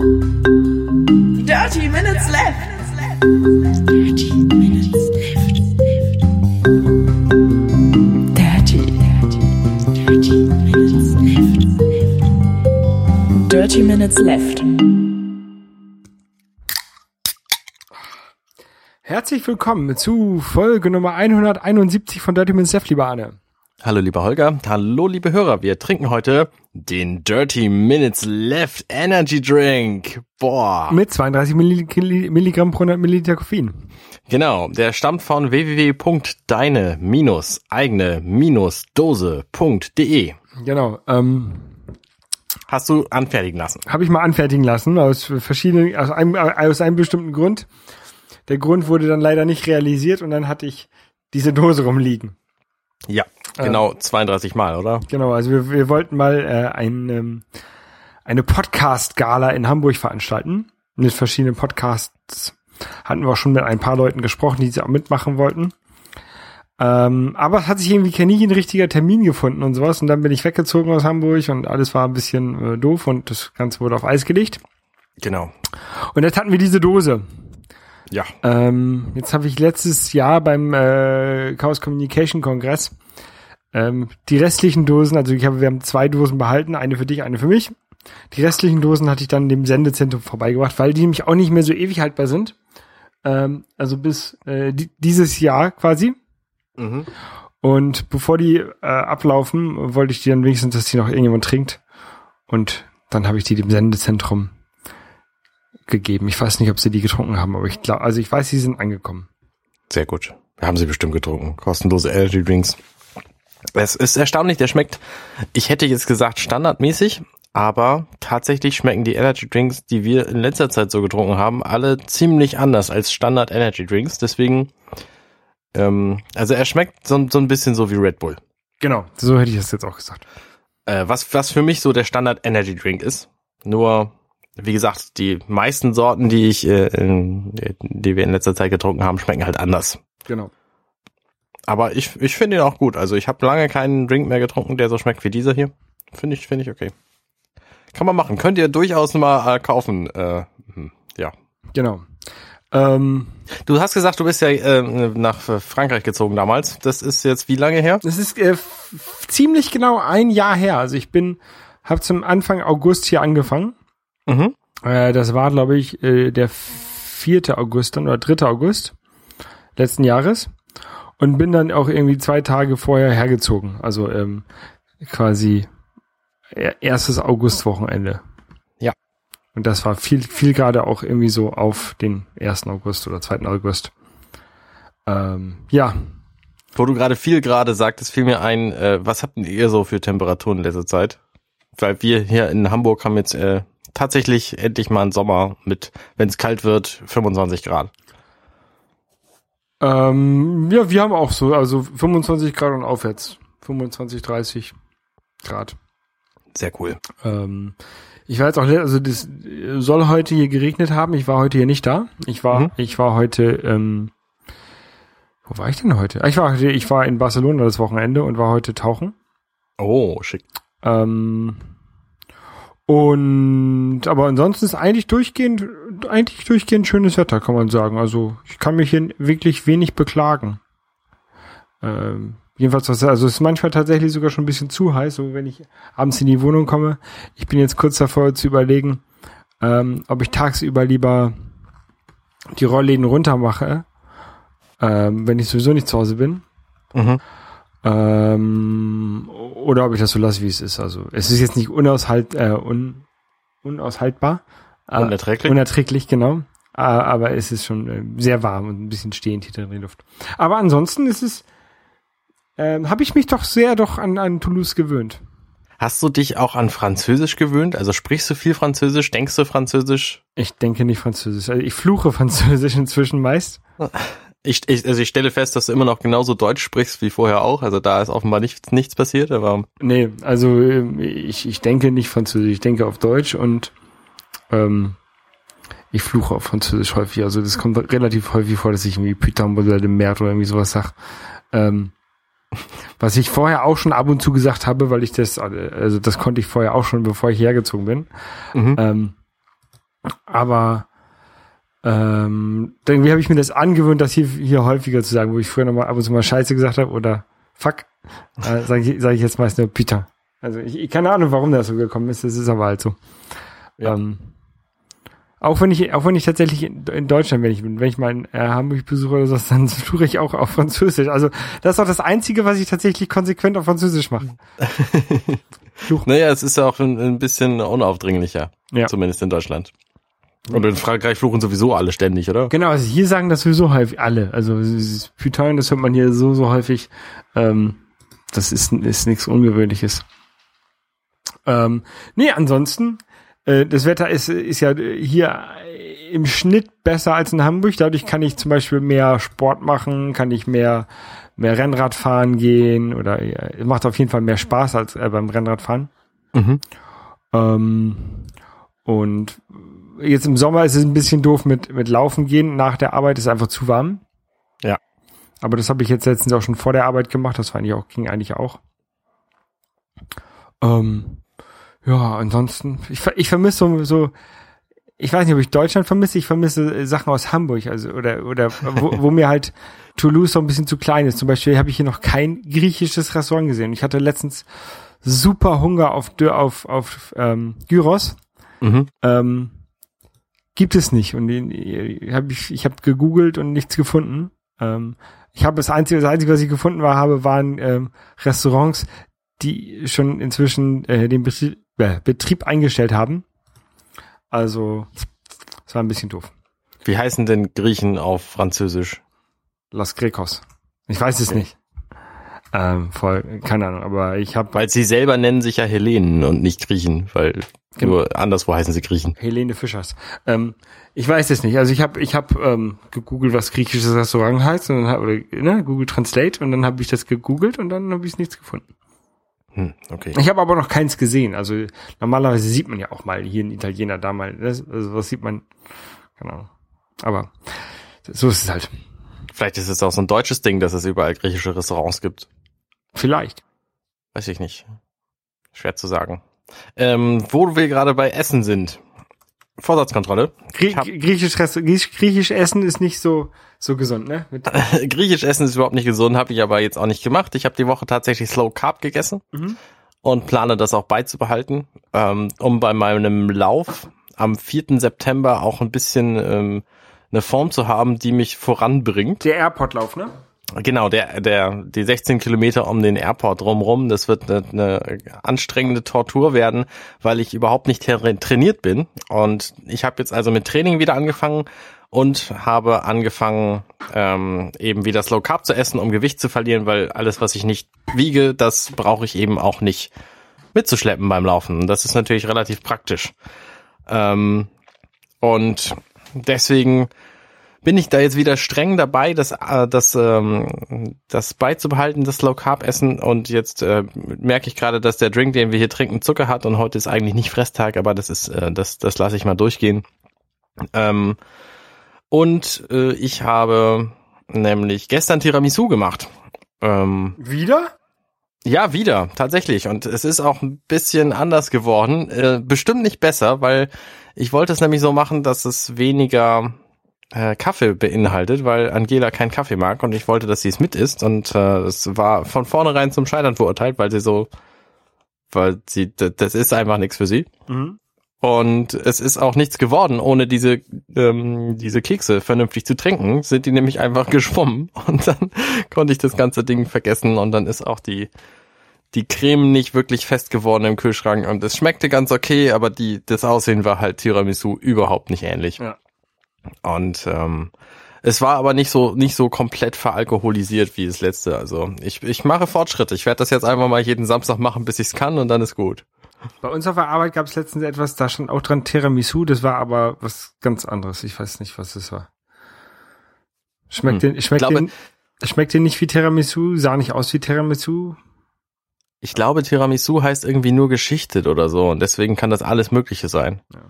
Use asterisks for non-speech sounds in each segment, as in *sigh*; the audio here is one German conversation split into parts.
Dirty Minutes Left. Dirty Minutes Left. Dirty, dirty, dirty Minutes Left. Dirty Minutes Left. Herzlich willkommen zu Folge Nummer 171 von Dirty Minutes Left, lieber Arne. Hallo lieber Holger, hallo liebe Hörer, wir trinken heute den Dirty Minutes Left Energy Drink. Boah. Mit 32 Milli- Milligramm pro 100 Milliliter Koffein. Genau, der stammt von www.deine-eigene-dose.de. Genau. Ähm, Hast du anfertigen lassen? Habe ich mal anfertigen lassen aus verschiedenen, aus einem, aus einem bestimmten Grund. Der Grund wurde dann leider nicht realisiert und dann hatte ich diese Dose rumliegen. Ja, genau 32 Mal, oder? Genau, also wir, wir wollten mal äh, ein, ähm, eine Podcast-Gala in Hamburg veranstalten. Mit verschiedenen Podcasts hatten wir auch schon mit ein paar Leuten gesprochen, die sie auch mitmachen wollten. Ähm, aber es hat sich irgendwie kein nie ein richtiger Termin gefunden und sowas. Und dann bin ich weggezogen aus Hamburg und alles war ein bisschen äh, doof und das Ganze wurde auf Eis gelegt. Genau. Und jetzt hatten wir diese Dose. Ja. Ähm, jetzt habe ich letztes Jahr beim äh, Chaos Communication Kongress ähm, die restlichen Dosen, also ich habe, wir haben zwei Dosen behalten, eine für dich, eine für mich. Die restlichen Dosen hatte ich dann dem Sendezentrum vorbeigebracht, weil die nämlich auch nicht mehr so ewig haltbar sind. Ähm, also bis äh, die, dieses Jahr quasi. Mhm. Und bevor die äh, ablaufen, wollte ich die dann wenigstens, dass die noch irgendjemand trinkt. Und dann habe ich die dem Sendezentrum gegeben. Ich weiß nicht, ob sie die getrunken haben, aber ich glaube, also ich weiß, sie sind angekommen. Sehr gut. Wir haben sie bestimmt getrunken. Kostenlose Energy Drinks. Es ist erstaunlich, der schmeckt, ich hätte jetzt gesagt standardmäßig, aber tatsächlich schmecken die Energy Drinks, die wir in letzter Zeit so getrunken haben, alle ziemlich anders als Standard Energy Drinks. Deswegen, ähm, also er schmeckt so, so ein bisschen so wie Red Bull. Genau, so hätte ich es jetzt auch gesagt. Äh, was, was für mich so der Standard Energy Drink ist. Nur, wie gesagt, die meisten Sorten, die ich, äh, in, die wir in letzter Zeit getrunken haben, schmecken halt anders. Genau. Aber ich, ich finde ihn auch gut. Also ich habe lange keinen Drink mehr getrunken, der so schmeckt wie dieser hier. Finde ich, finde ich okay. Kann man machen. Könnt ihr durchaus mal äh, kaufen. Äh, hm, ja. Genau. Ähm, Du hast gesagt, du bist ja äh, nach Frankreich gezogen damals. Das ist jetzt wie lange her? das ist äh, ziemlich genau ein Jahr her. Also ich bin, habe zum Anfang August hier angefangen. Mhm. Äh, das war, glaube ich, äh, der 4. August dann oder 3. August letzten Jahres. Und bin dann auch irgendwie zwei Tage vorher hergezogen. Also ähm, quasi e- erstes Augustwochenende. Ja. Und das war viel, viel gerade auch irgendwie so auf den 1. August oder 2. August. Ähm, ja, Wo du gerade viel gerade sagtest, fiel mir ein, äh, was habt ihr so für Temperaturen in letzter Zeit? Weil wir hier in Hamburg haben jetzt äh, tatsächlich endlich mal einen Sommer mit, wenn es kalt wird, 25 Grad. Ähm, ja, wir haben auch so, also 25 Grad und aufwärts. 25, 30 Grad. Sehr cool. Ähm, ich war jetzt auch, also das soll heute hier geregnet haben. Ich war heute hier nicht da. Ich war, Mhm. ich war heute, ähm, wo war ich denn heute? Ah, Ich war, ich war in Barcelona das Wochenende und war heute tauchen. Oh, schick. Ähm, und aber ansonsten ist eigentlich durchgehend, eigentlich durchgehend schönes Wetter, kann man sagen. Also ich kann mich hier wirklich wenig beklagen. Ähm, jedenfalls, was- also es ist manchmal tatsächlich sogar schon ein bisschen zu heiß, so wenn ich abends in die Wohnung komme. Ich bin jetzt kurz davor zu überlegen, ähm, ob ich tagsüber lieber die Rollläden runter mache, ähm, wenn ich sowieso nicht zu Hause bin. Mhm. Ähm, oder ob ich das so lasse, wie es ist. Also es ist jetzt nicht unaushalt, äh, un, unaushaltbar. Äh, Unerträglich? Unerträglich, genau. Äh, aber es ist schon äh, sehr warm und ein bisschen stehend hier drin in der Luft. Aber ansonsten ist es, ähm, habe ich mich doch sehr doch an, an Toulouse gewöhnt. Hast du dich auch an Französisch gewöhnt? Also sprichst du viel Französisch? Denkst du Französisch? Ich denke nicht Französisch. Also ich fluche Französisch *laughs* inzwischen meist. Ich, ich, also ich stelle fest, dass du immer noch genauso Deutsch sprichst wie vorher auch. Also da ist offenbar nichts, nichts passiert, aber Nee, also ähm, ich, ich denke nicht Französisch, ich denke auf Deutsch und ähm, ich fluche auf Französisch häufig. Also das kommt relativ häufig vor, dass ich irgendwie Putain oder de Merde oder irgendwie sowas sag. Ähm, was ich vorher auch schon ab und zu gesagt habe, weil ich das, also das konnte ich vorher auch schon, bevor ich hergezogen bin. Mhm. Ähm, Aber ähm, irgendwie habe ich mir das angewöhnt, das hier, hier häufiger zu sagen, wo ich früher nochmal ab und zu mal Scheiße gesagt habe oder Fuck, äh, sage ich, sag ich jetzt meist nur Peter. Also ich, ich keine Ahnung, warum das so gekommen ist, das ist aber halt so. Ja. Ähm, auch wenn ich, auch wenn ich tatsächlich in, in Deutschland, wenn ich bin, wenn ich mal in äh, Hamburg besuche oder so, *laughs* dann suche ich auch auf Französisch. Also das ist auch das Einzige, was ich tatsächlich konsequent auf Französisch mache. *laughs* Naja, es ist ja auch ein, ein bisschen unaufdringlicher. Ja. Zumindest in Deutschland. Und in Frankreich fluchen sowieso alle ständig, oder? Genau, also hier sagen das sowieso häufig alle. Also Putain, das hört man hier so, so häufig. Ähm, das ist, ist nichts Ungewöhnliches. Ähm, nee, ansonsten, das Wetter ist, ist ja hier im Schnitt besser als in Hamburg. Dadurch kann ich zum Beispiel mehr Sport machen, kann ich mehr, mehr Rennrad fahren gehen oder ja, es macht auf jeden Fall mehr Spaß als äh, beim Rennradfahren. Mhm. Ähm, und jetzt im Sommer ist es ein bisschen doof mit, mit Laufen gehen. Nach der Arbeit ist es einfach zu warm. Ja. Aber das habe ich jetzt letztens auch schon vor der Arbeit gemacht. Das war eigentlich auch, ging eigentlich auch. Ähm, ja, ansonsten, ich, ich vermisse so, so, ich weiß nicht, ob ich Deutschland vermisse, ich vermisse äh, Sachen aus Hamburg, also, oder, oder, wo, wo mir halt Toulouse so ein bisschen zu klein ist. Zum Beispiel habe ich hier noch kein griechisches Restaurant gesehen. Ich hatte letztens super Hunger auf, auf, auf, ähm, Gyros Mhm. ähm, gibt es nicht. Und den, äh, hab ich, ich habe gegoogelt und nichts gefunden. Ähm, ich habe das einzige, das einzige, was ich gefunden war, habe, waren ähm, Restaurants, die schon inzwischen äh, den Betrieb, äh, Betrieb eingestellt haben. Also, es war ein bisschen doof. Wie heißen denn Griechen auf Französisch? Las Grecos. Ich weiß es nicht. Ähm, voll, keine Ahnung, aber ich habe Weil sie selber nennen sich ja Hellenen und nicht Griechen, weil Genau. nur anderswo heißen sie Griechen. Helene Fischers. Ähm, ich weiß es nicht. Also ich habe ich hab, ähm, gegoogelt, was griechisches Restaurant heißt, und dann hab, oder ne, Google Translate und dann habe ich das gegoogelt und dann habe ich nichts gefunden. Hm, okay. Ich habe aber noch keins gesehen. Also normalerweise sieht man ja auch mal hier ein Italiener, da mal. Das, also was sieht man? Genau. Aber so ist es halt. Vielleicht ist es auch so ein deutsches Ding, dass es überall griechische Restaurants gibt. Vielleicht. Weiß ich nicht. Schwer zu sagen. Ähm, wo wir gerade bei Essen sind. Vorsatzkontrolle. Grie griechisch, griechisch, griechisch Essen ist nicht so so gesund, ne? *laughs* Griechisch essen ist überhaupt nicht gesund, habe ich aber jetzt auch nicht gemacht. Ich habe die Woche tatsächlich Slow Carb gegessen Mhm. und plane das auch beizubehalten, ähm, um bei meinem Lauf am 4. September auch ein bisschen ähm, eine Form zu haben, die mich voranbringt. der Airport-Lauf, ne? Genau, der, der, die 16 Kilometer um den Airport drumrum, das wird eine, eine anstrengende Tortur werden, weil ich überhaupt nicht tra- trainiert bin. Und ich habe jetzt also mit Training wieder angefangen und habe angefangen, ähm, eben wieder Slow Carb zu essen, um Gewicht zu verlieren, weil alles, was ich nicht wiege, das brauche ich eben auch nicht mitzuschleppen beim Laufen. Und das ist natürlich relativ praktisch. Ähm, und deswegen bin ich da jetzt wieder streng dabei, das, äh, das, ähm, das beizubehalten, das Low Carb Essen. Und jetzt äh, merke ich gerade, dass der Drink, den wir hier trinken, Zucker hat. Und heute ist eigentlich nicht Fresstag, aber das ist, äh, das, das lasse ich mal durchgehen. Ähm, und äh, ich habe nämlich gestern Tiramisu gemacht. Ähm, Wieder? ja, wieder, tatsächlich. Und es ist auch ein bisschen anders geworden. Äh, bestimmt nicht besser, weil ich wollte es nämlich so machen, dass es weniger äh, Kaffee beinhaltet, weil Angela keinen Kaffee mag und ich wollte, dass sie es mit isst. Und äh, es war von vornherein zum Scheitern verurteilt, weil sie so, weil sie, das ist einfach nichts für sie. Mhm. Und es ist auch nichts geworden, ohne diese, ähm, diese Kekse vernünftig zu trinken, sind die nämlich einfach *laughs* geschwommen. Und dann *laughs* konnte ich das ganze Ding vergessen und dann ist auch die, die Creme nicht wirklich fest geworden im Kühlschrank und es schmeckte ganz okay, aber die, das Aussehen war halt Tiramisu überhaupt nicht ähnlich. Ja. Und ähm, es war aber nicht so nicht so komplett veralkoholisiert wie das letzte. Also ich, ich mache Fortschritte. Ich werde das jetzt einfach mal jeden Samstag machen, bis ich es kann und dann ist gut. Bei uns auf der Arbeit gab es letztens etwas, da stand auch dran Tiramisu, das war aber was ganz anderes. Ich weiß nicht, was das war. Schmeckt Hm. den, schmeckt glaube- den, schmeckt den nicht wie Tiramisu, sah nicht aus wie Tiramisu. Ich glaube, Tiramisu heißt irgendwie nur geschichtet oder so und deswegen kann das alles Mögliche sein. Ja.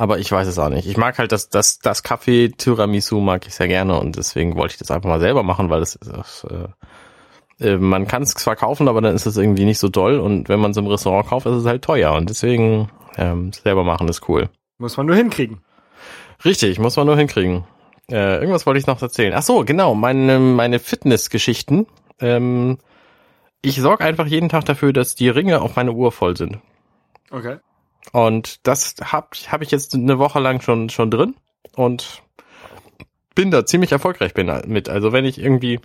Aber ich weiß es auch nicht. Ich mag halt das, das, das Kaffee Tiramisu mag ich sehr gerne und deswegen wollte ich das einfach mal selber machen, weil das, das äh, äh, man kann es zwar kaufen, aber dann ist es irgendwie nicht so doll und wenn man es im Restaurant kauft, ist es halt teuer und deswegen ähm, selber machen ist cool. Muss man nur hinkriegen. Richtig, muss man nur hinkriegen. Äh, irgendwas wollte ich noch erzählen. Ach so, genau, meine, meine Fitnessgeschichten. Ähm, ich sorge einfach jeden Tag dafür, dass die Ringe auf meine Uhr voll sind. Okay. Und das habe hab ich jetzt eine Woche lang schon, schon drin und bin da ziemlich erfolgreich bin mit. Also wenn ich irgendwie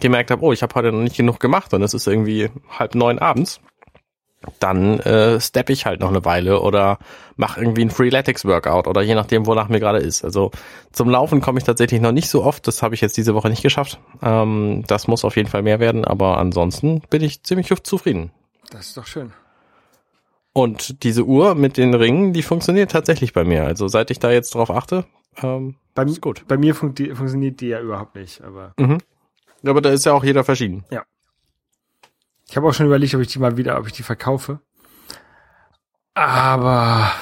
gemerkt habe, oh, ich habe heute noch nicht genug gemacht und es ist irgendwie halb neun abends, dann äh, step ich halt noch eine Weile oder mache irgendwie ein Freeletics Workout oder je nachdem, wonach mir gerade ist. Also zum Laufen komme ich tatsächlich noch nicht so oft, das habe ich jetzt diese Woche nicht geschafft. Ähm, das muss auf jeden Fall mehr werden, aber ansonsten bin ich ziemlich zufrieden. Das ist doch schön. Und diese Uhr mit den Ringen, die funktioniert tatsächlich bei mir. Also seit ich da jetzt drauf achte, ähm, Bei, ist gut. bei mir funkt die, funktioniert die ja überhaupt nicht, aber Mhm. Aber da ist ja auch jeder verschieden. ich habe auch schon überlegt, ob ich die mal wieder, ob ich die verkaufe. Aber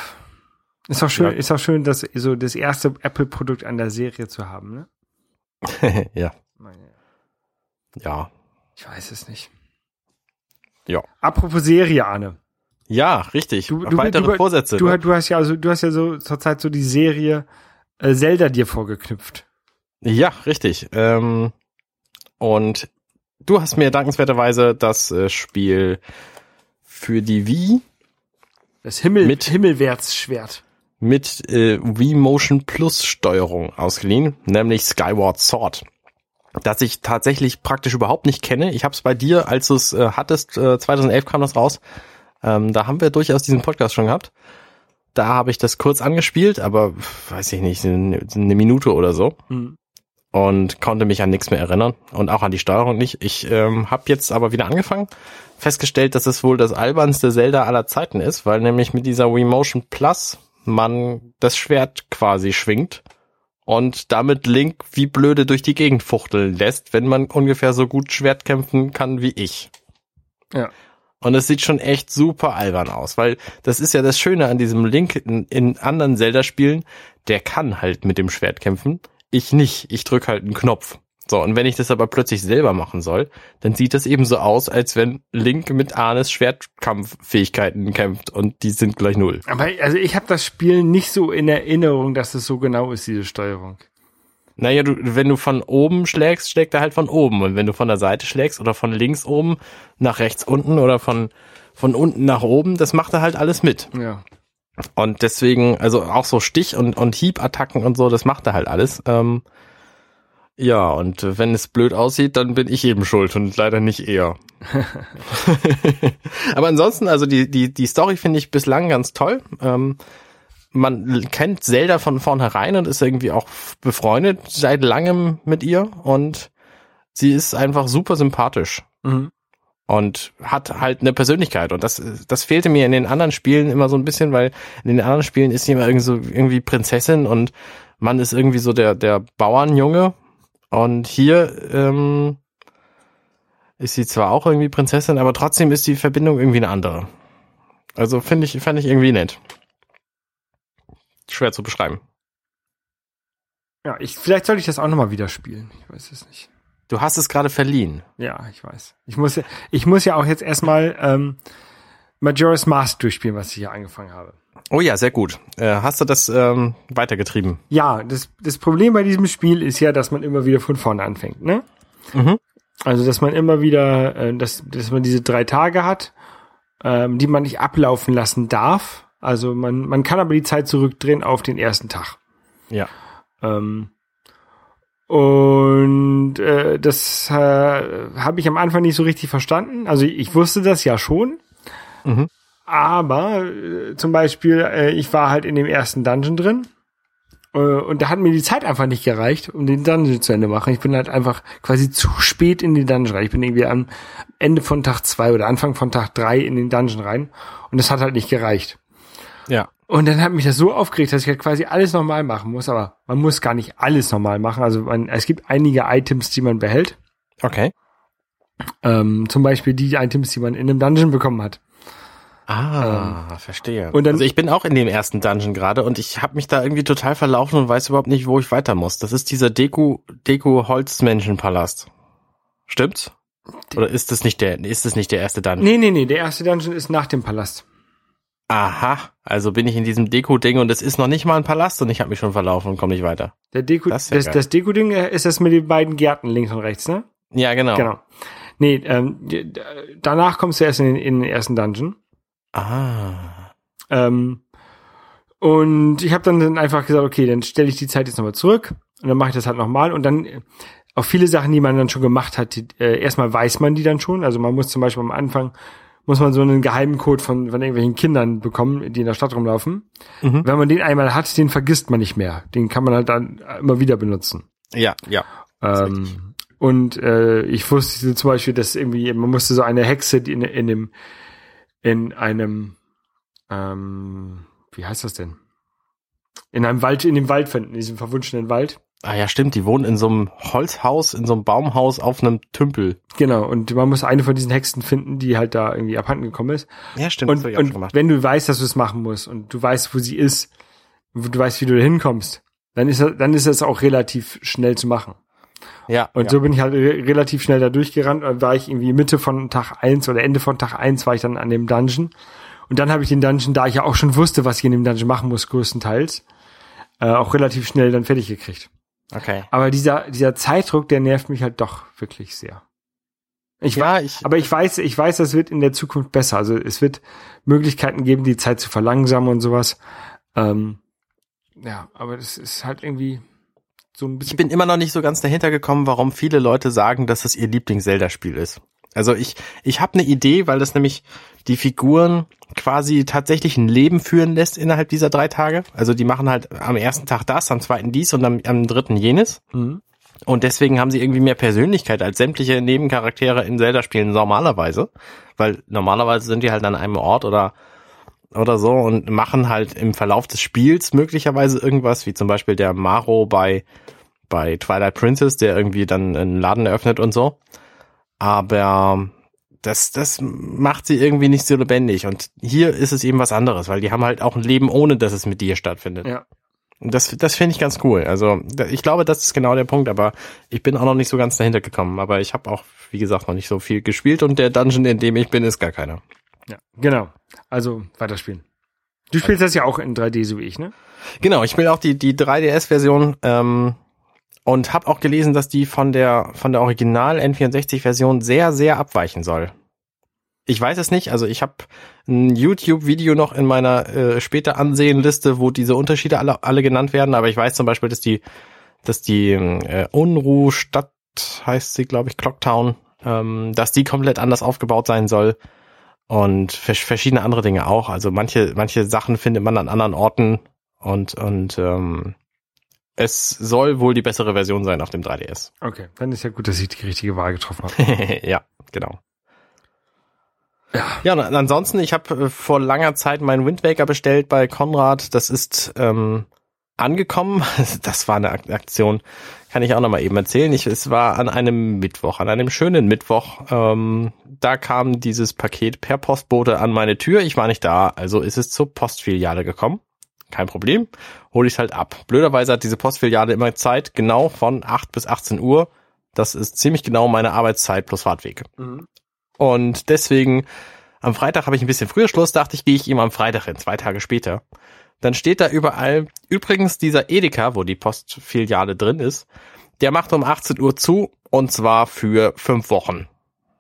ist auch schön, Ja. ist auch schön, dass so das erste Apple-Produkt an der Serie zu haben, ne? *laughs* ja, Meine, ja. ich weiß es nicht. Ja. Apropos Serie, Arne. Ja, richtig. Du, du, Weitere du, Vorsätze. Du, ne? du hast ja also, du hast ja so zurzeit so die Serie äh, Zelda dir vorgeknüpft. Ja, richtig. Ähm, und du hast mir dankenswerterweise das äh, Spiel für die Wii Das Himmel Mit- Himmelwärtsschwert. mit äh, Wii Motion Plus Steuerung ausgeliehen, nämlich Skyward Sword. Das ich tatsächlich praktisch überhaupt nicht kenne. Ich habe es bei dir, als du es äh, hattest, äh, 2011 kam das raus. Ähm, da haben wir durchaus diesen Podcast schon gehabt. Da habe ich das kurz angespielt, aber weiß ich nicht, eine, eine Minute oder so. Hm. und konnte mich an nichts mehr erinnern und auch an die Steuerung nicht. Ich ähm, habe jetzt aber wieder angefangen, festgestellt, dass es wohl das albernste Zelda aller Zeiten ist, weil nämlich mit dieser Wii Motion Plus man das Schwert quasi schwingt und damit Link wie blöde durch die Gegend fuchteln lässt, wenn man ungefähr so gut Schwert kämpfen kann wie ich. Ja. Und es sieht schon echt super albern aus, weil das ist ja das Schöne an diesem Link in, in anderen Zelda-Spielen, der kann halt mit dem Schwert kämpfen. Ich nicht. Ich drück halt einen Knopf. So, und wenn ich das aber plötzlich selber machen soll, dann sieht das eben so aus, als wenn Link mit Arnes Schwertkampffähigkeiten kämpft und die sind gleich null. Aber also ich habe das Spiel nicht so in Erinnerung, dass es so genau ist, diese Steuerung. Naja, du, wenn du von oben schlägst, schlägt er halt von oben. Und wenn du von der Seite schlägst oder von links oben nach rechts unten oder von, von unten nach oben, das macht er halt alles mit. Ja. Und deswegen, also auch so Stich- und, und Hiebattacken und so, das macht er halt alles. Ähm, ja, und wenn es blöd aussieht, dann bin ich eben schuld und leider nicht er. *laughs* *laughs* Aber ansonsten, also die, die, die Story finde ich bislang ganz toll. Ähm, man kennt Zelda von vornherein und ist irgendwie auch befreundet seit langem mit ihr und sie ist einfach super sympathisch Mhm. und hat halt eine Persönlichkeit und das das fehlte mir in den anderen Spielen immer so ein bisschen, weil in den anderen Spielen ist sie immer irgendwie so irgendwie Prinzessin und man ist irgendwie so der der Bauernjunge und hier ähm, ist sie zwar auch irgendwie Prinzessin, aber trotzdem ist die Verbindung irgendwie eine andere. Also finde ich fand ich irgendwie nett. Schwer zu beschreiben. Ja, ich, vielleicht sollte ich das auch nochmal wieder spielen. Ich weiß es nicht. Du hast es gerade verliehen. Ja, ich weiß. Ich muss, ja- ich muss ja auch jetzt erstmal ähm, Majora's Mask durchspielen, was ich hier angefangen habe. Oh ja, sehr gut. Äh, hast du das ähm, weitergetrieben? Ja, das, das Problem bei diesem Spiel ist ja, dass man immer wieder von vorne anfängt, ne? Mhm. Also, dass man immer wieder, äh, dass, dass man diese drei Tage hat, ähm, die man nicht ablaufen lassen darf. Also man, man kann aber die Zeit zurückdrehen auf den ersten Tag. Ja. Ähm, und äh, das äh, habe ich am Anfang nicht so richtig verstanden. Also ich wusste das ja schon. Mhm. Aber äh, zum Beispiel, äh, ich war halt in dem ersten Dungeon drin. Äh, und da hat mir die Zeit einfach nicht gereicht, um den Dungeon zu Ende zu machen. Ich bin halt einfach quasi zu spät in den Dungeon rein. Ich bin irgendwie am Ende von Tag zwei oder Anfang von Tag drei in den Dungeon rein. Und das hat halt nicht gereicht. Ja. Und dann hat mich das so aufgeregt, dass ich halt quasi alles nochmal machen muss. Aber man muss gar nicht alles nochmal machen. Also man, es gibt einige Items, die man behält. Okay. Ähm, zum Beispiel die Items, die man in einem Dungeon bekommen hat. Ah, verstehe. und dann- also ich bin auch in dem ersten Dungeon gerade und ich habe mich da irgendwie total verlaufen und weiß überhaupt nicht, wo ich weiter muss. Das ist dieser Deku Deku Holzmenschenpalast. Stimmt's? Oder ist das nicht der ist das nicht der erste Dungeon? Nee, nee, nee, der erste Dungeon ist nach dem Palast. Aha, also bin ich in diesem Deko-Ding und es ist noch nicht mal ein Palast und ich habe mich schon verlaufen und komme nicht weiter. Der Deko, Das das, ist ja das, geil. Deko-Ding ist das mit den beiden Gärten links und rechts, ne? Ja, genau. Genau. Nee, ähm, danach kommst du erst in den, in den ersten Dungeon. Ah. Ähm, und ich habe dann, dann einfach gesagt, okay, dann stelle ich die Zeit jetzt nochmal zurück und dann mache ich das halt nochmal und dann äh, auch viele Sachen, die man dann schon gemacht hat, die, äh, erstmal weiß man die dann schon. Also man muss zum Beispiel am Anfang muss man so einen geheimen Code von, von irgendwelchen Kindern bekommen, die in der Stadt rumlaufen. Mhm. Wenn man den einmal hat, den vergisst man nicht mehr. Den kann man halt dann immer wieder benutzen. Ja, ja. Ähm, und äh, ich wusste zum Beispiel, dass irgendwie, man musste so eine Hexe, die in, in dem, in einem, ähm, wie heißt das denn? In einem Wald, in dem Wald finden, in diesem verwunschenen Wald. Ah ja, stimmt, die wohnen in so einem Holzhaus, in so einem Baumhaus auf einem Tümpel. Genau, und man muss eine von diesen Hexen finden, die halt da irgendwie abhanden gekommen ist. Ja, stimmt, Und, und wenn du weißt, dass du es machen musst und du weißt, wo sie ist, du weißt, wie du da hinkommst, dann ist das, dann ist das auch relativ schnell zu machen. Ja, Und ja. so bin ich halt re relativ schnell da durchgerannt und war ich irgendwie Mitte von Tag eins oder Ende von Tag eins war ich dann an dem Dungeon. Und dann habe ich den Dungeon, da ich ja auch schon wusste, was ich in dem Dungeon machen muss, größtenteils, äh, auch relativ schnell dann fertig gekriegt. Okay. Aber dieser, dieser Zeitdruck, der nervt mich halt doch wirklich sehr. Ich Ja, ich, aber ich weiß, ich weiß, das wird in der Zukunft besser. Also es wird Möglichkeiten geben, die Zeit zu verlangsamen und sowas. Ähm, ja, aber das ist halt irgendwie so ein ich bisschen. bin immer noch nicht so ganz dahinter gekommen, warum viele Leute sagen, dass es ihr Lieblings-Zelda-Spiel ist. Also ich, ich habe eine Idee, weil das nämlich die Figuren quasi tatsächlich ein Leben führen lässt innerhalb dieser drei Tage. Also die machen halt am ersten Tag das, am zweiten dies und am, am dritten jenes. Mhm. Und deswegen haben sie irgendwie mehr Persönlichkeit als sämtliche Nebencharaktere in Zelda-Spielen normalerweise. Weil normalerweise sind die halt an einem Ort oder, oder so und machen halt im Verlauf des Spiels möglicherweise irgendwas, wie zum Beispiel der Maro bei, bei Twilight Princess, der irgendwie dann einen Laden eröffnet und so. Aber das, das macht sie irgendwie nicht so lebendig. Und hier ist es eben was anderes, weil die haben halt auch ein Leben, ohne dass es mit dir stattfindet. Ja. Und Das, das finde ich ganz cool. Also ich glaube, das ist genau der Punkt, aber ich bin auch noch nicht so ganz dahinter gekommen. Aber ich habe auch, wie gesagt, noch nicht so viel gespielt und der Dungeon, in dem ich bin, ist gar keiner. Ja, genau. Also weiterspielen. Du spielst das ja auch in 3D, so wie ich, ne? Genau, ich spiele auch die, die 3DS-Version ähm, und habe auch gelesen, dass die von der, von der Original N64-Version sehr, sehr abweichen soll. Ich weiß es nicht, also ich habe ein YouTube-Video noch in meiner äh, später Ansehenliste, wo diese Unterschiede alle, alle genannt werden, aber ich weiß zum Beispiel, dass die, dass die äh, Unruh-Stadt, heißt sie, glaube ich, Clocktown, ähm, dass die komplett anders aufgebaut sein soll und vers verschiedene andere Dinge auch. Also manche, manche Sachen findet man an anderen Orten und, und ähm, es soll wohl die bessere Version sein auf dem 3DS. *laughs* Okay, dann ist ja gut, dass ich die richtige Wahl getroffen habe. ja, genau. Ja. Ja, und ansonsten, ich habe äh, vor langer Zeit meinen Wind Waker bestellt bei Konrad. Das ist ähm, angekommen. *laughs* Das war eine Ak- Aktion, kann ich auch noch mal eben erzählen. Ich, es war an einem Mittwoch, an einem schönen Mittwoch. Ähm, da kam dieses Paket per Postbote an meine Tür. Ich war nicht da, also ist es zur Postfiliale gekommen. Kein Problem, hole ich halt ab. Blöderweise hat diese Postfiliale immer Zeit, genau von 8 bis 18 Uhr. Das ist ziemlich genau meine Arbeitszeit plus Fahrtwege. Mhm. Und deswegen, am Freitag habe ich ein bisschen früher Schluss, dachte ich, gehe ich ihm am Freitag hin, zwei Tage später. Dann steht da überall, übrigens dieser Edeka, wo die Postfiliale drin ist, der macht um 18 Uhr zu und zwar für fünf Wochen.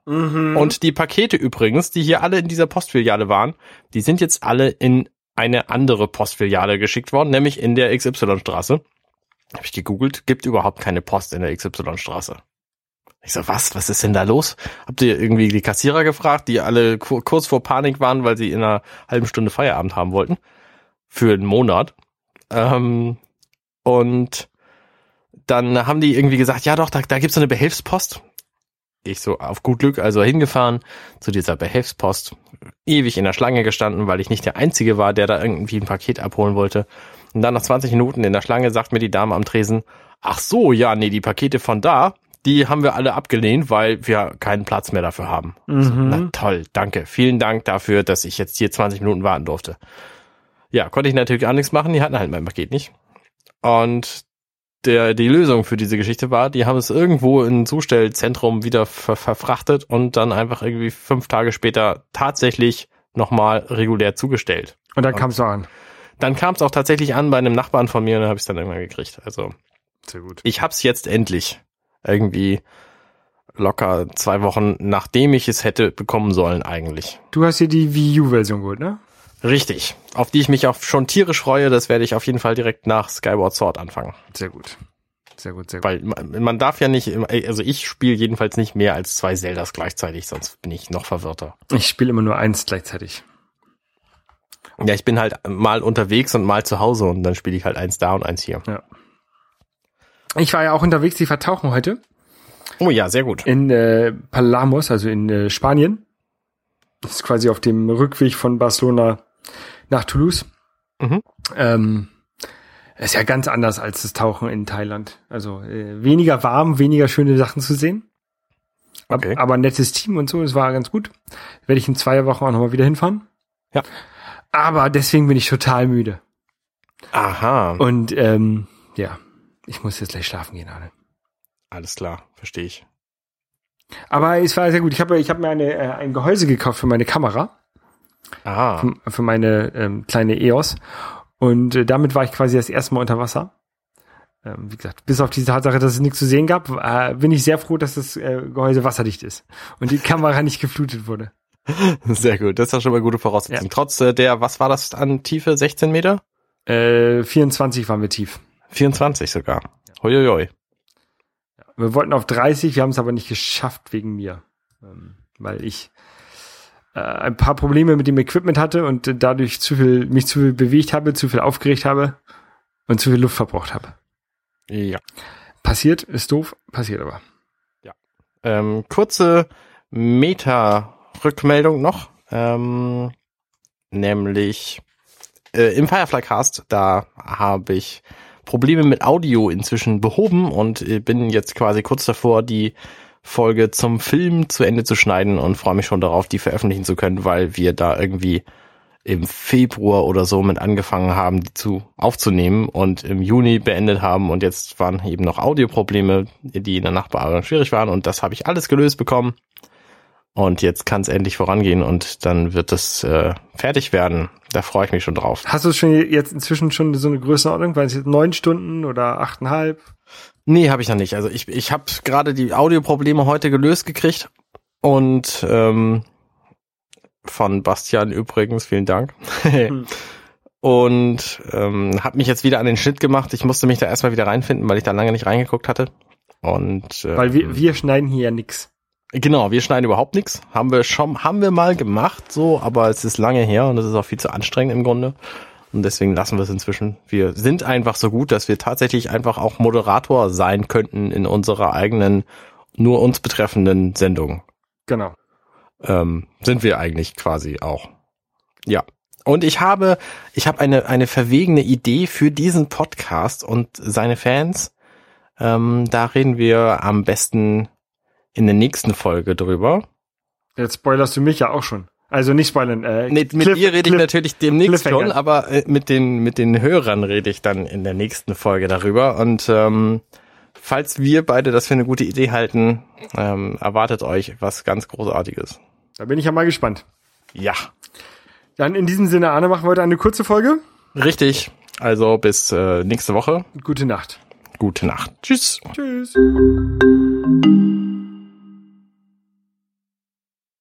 Mhm. Und die Pakete übrigens, die hier alle in dieser Postfiliale waren, die sind jetzt alle in eine andere Postfiliale geschickt worden, nämlich in der XY-Straße. Habe ich gegoogelt, gibt überhaupt keine Post in der XY-Straße. Ich so, was? Was ist denn da los? Habt ihr irgendwie die Kassierer gefragt, die alle ku- kurz vor Panik waren, weil sie in einer halben Stunde Feierabend haben wollten? Für einen Monat. Ähm, und dann haben die irgendwie gesagt, ja doch, da, da gibt's so eine Behelfspost. Ich so auf gut Glück also hingefahren zu dieser Behelfspost. Ewig in der Schlange gestanden, weil ich nicht der Einzige war, der da irgendwie ein Paket abholen wollte. Und dann nach 20 Minuten in der Schlange sagt mir die Dame am Tresen, ach so, ja, nee, die Pakete von da, die haben wir alle abgelehnt, weil wir keinen Platz mehr dafür haben. So, Mhm. na toll, danke. Vielen Dank dafür, dass ich jetzt hier 20 Minuten warten durfte. Ja, konnte ich natürlich auch nichts machen, die hatten halt mein Paket nicht. Und der, die Lösung für diese Geschichte war, die haben es irgendwo in ein Zustellzentrum wieder ver verfrachtet und dann einfach irgendwie fünf Tage später tatsächlich nochmal regulär zugestellt. Und dann kam es auch an. Dann kam es auch tatsächlich an bei einem Nachbarn von mir und dann habe ich es dann irgendwann gekriegt. Also Sehr gut. ich hab's jetzt endlich. Irgendwie locker zwei Wochen, nachdem ich es hätte bekommen sollen eigentlich. Du hast hier die Wii U-Version geholt, ne? Richtig. Auf die ich mich auch schon tierisch freue. Das werde ich auf jeden Fall direkt nach Skyward Sword anfangen. Sehr gut. Sehr gut, sehr gut. Weil man, man darf ja nicht, also ich spiele jedenfalls nicht mehr als zwei Zeldas gleichzeitig, sonst bin ich noch verwirrter. Ich spiele immer nur eins gleichzeitig. Ja, ich bin halt mal unterwegs und mal zu Hause und dann spiele ich halt eins da und eins hier. Ja. Ich war ja auch unterwegs, die vertauchen heute Oh ja, sehr gut. in äh, Palamos, also in äh, Spanien. Das ist quasi auf dem Rückweg von Barcelona nach Toulouse. Mhm. Ähm, ist ja ganz anders als das Tauchen in Thailand. Also äh, weniger warm, weniger schöne Sachen zu sehen. Okay. Aber ein nettes Team und so, das war ganz gut. Werde ich in zwei Wochen auch nochmal wieder hinfahren. Ja. Aber deswegen bin ich total müde. Aha, Und ähm, ja, ich muss jetzt gleich schlafen gehen, Arne. alles klar, verstehe ich. Aber es war sehr gut. Ich habe ich hab mir eine, äh, ein Gehäuse gekauft für meine Kamera, Aha, für, für meine ähm, kleine EOS. Und äh, damit war ich quasi das erste Mal unter Wasser. Ähm, wie gesagt, bis auf die Tatsache, dass es nichts zu sehen gab, äh, bin ich sehr froh, dass das äh, Gehäuse wasserdicht ist und die *laughs* Kamera nicht geflutet wurde. *laughs* sehr gut. Das ist doch schon mal gute Voraussetzung. Trotz äh, der, was war das an Tiefe? 16 Meter? Äh, 24 waren wir tief. 24 sogar. Huiuiui. Wir wollten auf 30, wir haben es aber nicht geschafft wegen mir, ähm, weil ich äh, ein paar Probleme mit dem Equipment hatte und dadurch zu viel mich zu viel bewegt habe, zu viel aufgeregt habe und zu viel Luft verbraucht habe. Ja. Passiert, ist doof, passiert aber. Ähm, kurze Meta-Rückmeldung noch. Ähm, nämlich äh, im Firefly Cast, da habe ich Probleme mit Audio inzwischen behoben und äh, bin jetzt quasi kurz davor, die Folge zum Film zu Ende zu schneiden und freue mich schon darauf, die veröffentlichen zu können, weil wir da irgendwie im Februar oder so mit angefangen haben, die zu aufzunehmen und im Juni beendet haben und jetzt waren eben noch Audioprobleme, die in der Nachbearbeitung schwierig waren und das habe ich alles gelöst bekommen und jetzt kann es endlich vorangehen und dann wird es äh, fertig werden. Da freue ich mich schon drauf. Hast du schon jetzt inzwischen schon so eine Größenordnung? Weil es jetzt neun Stunden oder achteinhalb? Nee, habe ich noch nicht. Also ich, ich habe gerade die Audioprobleme heute gelöst gekriegt und ähm, von Bastian übrigens, vielen Dank. *laughs* und ähm, habe mich jetzt wieder an den Schnitt gemacht. Ich musste mich da erstmal wieder reinfinden, weil ich da lange nicht reingeguckt hatte. Und ähm, Weil wir, wir schneiden hier ja nix. genau, wir schneiden überhaupt nichts. Haben wir schon, haben wir mal gemacht, so, aber es ist lange her und es ist auch viel zu anstrengend im Grunde. Und deswegen lassen wir es inzwischen. Wir sind einfach so gut, dass wir tatsächlich einfach auch Moderator sein könnten in unserer eigenen, nur uns betreffenden Sendung. Genau. Ähm, sind wir eigentlich quasi auch. Ja. Und ich habe, ich habe eine, eine verwegene Idee für diesen Podcast und seine Fans. Ähm, da reden wir am besten in der nächsten Folge drüber. Jetzt spoilerst du mich ja auch schon. Also nicht spoilern. Äh, Nee, mit Cliff- dir rede ich Cliff- natürlich demnächst schon, aber äh, mit den mit den Hörern rede ich dann in der nächsten Folge darüber. Und ähm, falls wir beide das für eine gute Idee halten, ähm, erwartet euch was ganz Großartiges. Da bin ich ja mal gespannt. Ja, Dann in diesem Sinne, Arne, machen wir heute eine kurze Folge. richtig. Also bis äh, nächste Woche. Gute Nacht. Gute Nacht. Tschüss. Tschüss.